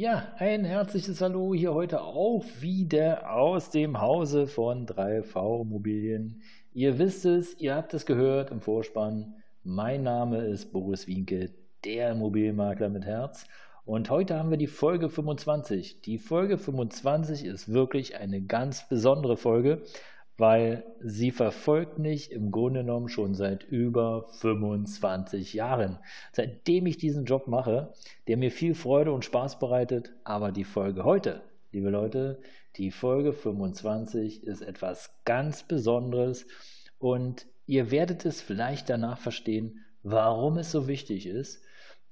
Ja, ein herzliches Hallo hier heute auch wieder aus dem Hause von 3V Immobilien. Ihr wisst es, ihr habt es gehört im Vorspann. Mein Name ist Boris Wienke, der Immobilienmakler mit Herz. Und heute haben wir die Folge 25. Die Folge 25 ist wirklich eine ganz besondere Folge, weil sie verfolgt mich im Grunde genommen schon seit über 25 Jahren. Seitdem ich diesen Job mache, der mir viel Freude und Spaß bereitet, aber die Folge heute, liebe Leute, die Folge 25 ist etwas ganz Besonderes und ihr werdet es vielleicht danach verstehen, warum es so wichtig ist,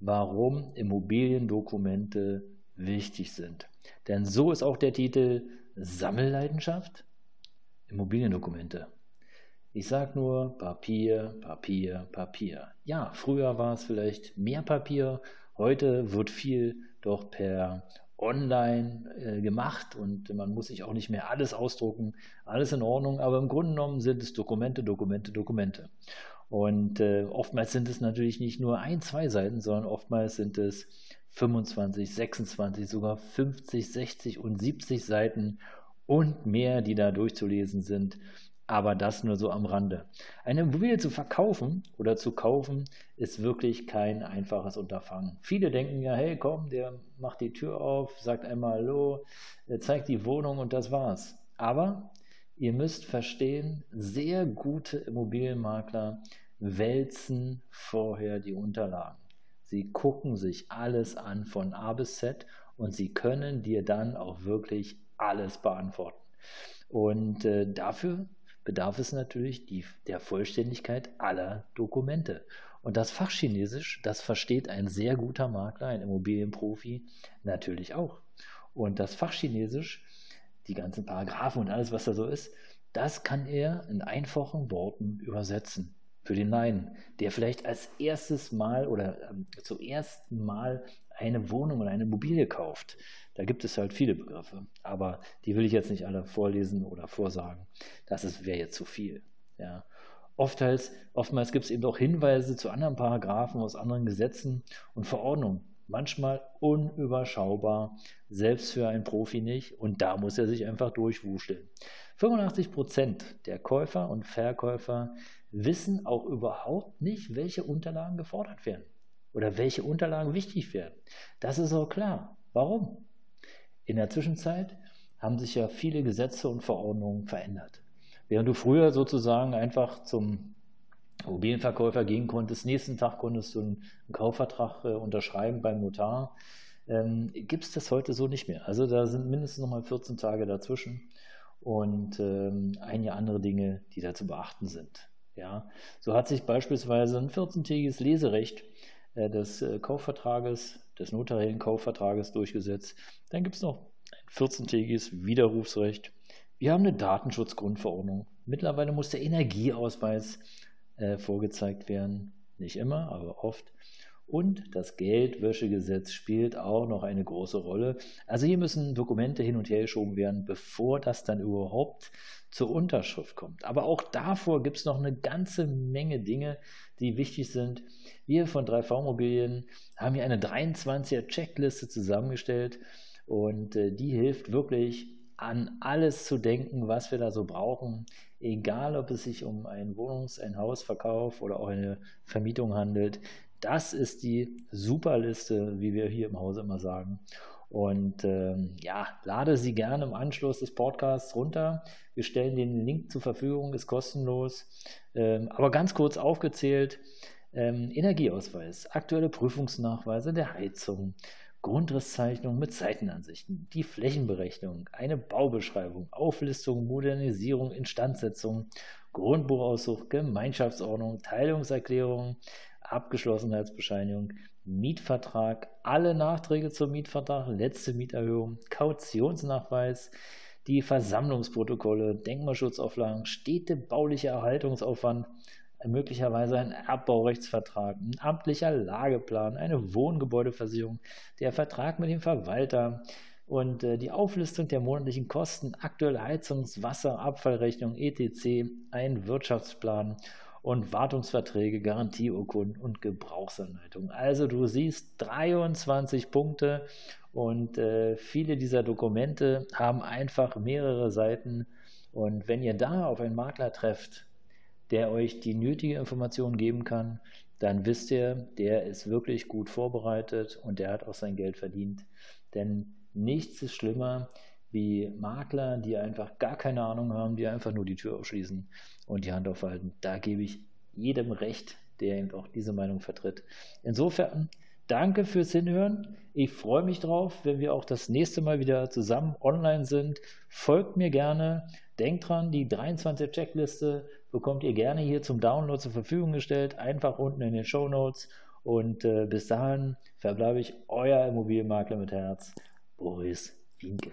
warum Immobiliendokumente wichtig sind. Denn so ist auch der Titel Sammelleidenschaft Immobiliendokumente. Ich sage nur Papier, Papier, Papier. Ja, früher war es vielleicht mehr Papier, heute wird viel doch per Online äh, gemacht und man muss sich auch nicht mehr alles ausdrucken, alles in Ordnung, aber im Grunde genommen sind es Dokumente, Dokumente, Dokumente. Und äh, oftmals sind es natürlich nicht nur ein, zwei Seiten, sondern oftmals sind es 25, 26, sogar 50, 60 und 70 Seiten und mehr, die da durchzulesen sind. Aber das nur so am Rande. Eine Immobilie zu verkaufen oder zu kaufen ist wirklich kein einfaches Unterfangen. Viele denken ja, hey, komm, der macht die Tür auf, sagt einmal Hallo, der zeigt die Wohnung und das war's. Aber ihr müsst verstehen, sehr gute Immobilienmakler wälzen vorher die Unterlagen. Sie gucken sich alles an von A bis Z und sie können dir dann auch wirklich alles beantworten. Und äh, dafür bedarf es natürlich die, der Vollständigkeit aller Dokumente. Und das Fachchinesisch, das versteht ein sehr guter Makler, ein Immobilienprofi natürlich auch. Und das Fachchinesisch, die ganzen Paragraphen und alles, was da so ist, das kann er in einfachen Worten übersetzen für den Laien, der vielleicht als erstes Mal oder ähm, zuerst Mal eine Wohnung oder eine Immobilie kauft. Da gibt es halt viele Begriffe, aber die will ich jetzt nicht alle vorlesen oder vorsagen. Das wäre jetzt zu viel. Ja. Oftmals, oftmals gibt es eben auch Hinweise zu anderen Paragraphen aus anderen Gesetzen und Verordnungen. Manchmal unüberschaubar, selbst für einen Profi nicht. Und da muss er sich einfach durchwuscheln. 85 Prozent der Käufer und Verkäufer wissen auch überhaupt nicht, welche Unterlagen gefordert werden oder welche Unterlagen wichtig werden. Das ist auch klar. Warum? In der Zwischenzeit haben sich ja viele Gesetze und Verordnungen verändert. Während du früher sozusagen einfach zum Immobilienverkäufer gehen konntest, nächsten Tag konntest du einen Kaufvertrag äh, unterschreiben beim Notar, ähm, gibt es das heute so nicht mehr. Also da sind mindestens nochmal 14 Tage dazwischen und ähm, einige andere Dinge, die da zu beachten sind. Ja, so hat sich beispielsweise ein 14-tägiges Leserecht des äh, Kaufvertrages des notariellen Kaufvertrages durchgesetzt. Dann gibt es noch ein 14-tägiges Widerrufsrecht. Wir haben eine Datenschutzgrundverordnung. Mittlerweile muss der Energieausweis äh, vorgezeigt werden. Nicht immer, aber oft. Und das Geldwäschegesetz spielt auch noch eine große Rolle. Also hier müssen Dokumente hin und her geschoben werden, bevor das dann überhaupt zur Unterschrift kommt. Aber auch davor gibt es noch eine ganze Menge Dinge, die wichtig sind. Wir von 3V Immobilien haben hier eine 23er Checkliste zusammengestellt und äh, die hilft wirklich an alles zu denken, was wir da so brauchen, egal ob es sich um einen Wohnungs-, ein Hausverkauf oder auch eine Vermietung handelt. Das ist die Superliste, wie wir hier im Hause immer sagen. Und ähm, ja, lade sie gerne im Anschluss des Podcasts runter. Wir stellen den Link zur Verfügung, ist kostenlos. Ähm, aber ganz kurz aufgezählt, ähm, Energieausweis, aktuelle Prüfungsnachweise der Heizung, Grundrisszeichnung mit Seitenansichten, die Flächenberechnung, eine Baubeschreibung, Auflistung, Modernisierung, Instandsetzung, Grundbuchauszug, Gemeinschaftsordnung, Teilungserklärung, Abgeschlossenheitsbescheinigung, Mietvertrag, alle Nachträge zum Mietvertrag, letzte Mieterhöhung, Kautionsnachweis, die Versammlungsprotokolle, Denkmalschutzauflagen, städtebaulicher Erhaltungsaufwand, möglicherweise ein Erbbaurechtsvertrag, ein amtlicher Lageplan, eine Wohngebäudeversicherung, der Vertrag mit dem Verwalter und äh, die Auflistung der monatlichen Kosten, aktuelle Heizungs-, Wasser-, Abfallrechnung, etc., ein Wirtschaftsplan und Wartungsverträge, Garantieurkunden und Gebrauchsanleitungen. Also du siehst 23 Punkte und äh, viele dieser Dokumente haben einfach mehrere Seiten. Und wenn ihr da auf einen Makler trefft, der euch die nötige Information geben kann, dann wisst ihr, der ist wirklich gut vorbereitet und der hat auch sein Geld verdient. Denn nichts ist schlimmer wie Makler, die einfach gar keine Ahnung haben, die einfach nur die Tür aufschließen und die Hand aufhalten. Da gebe ich jedem recht, der eben auch diese Meinung vertritt. Insofern danke fürs Hinhören. Ich freue mich drauf, wenn wir auch das nächste Mal wieder zusammen online sind. Folgt mir gerne. Denkt dran, die 23 Checkliste bekommt ihr gerne hier zum Download zur Verfügung gestellt. Einfach unten in den Show Notes. Und äh, bis dahin verbleibe ich euer Immobilienmakler mit Herz, Boris Winke.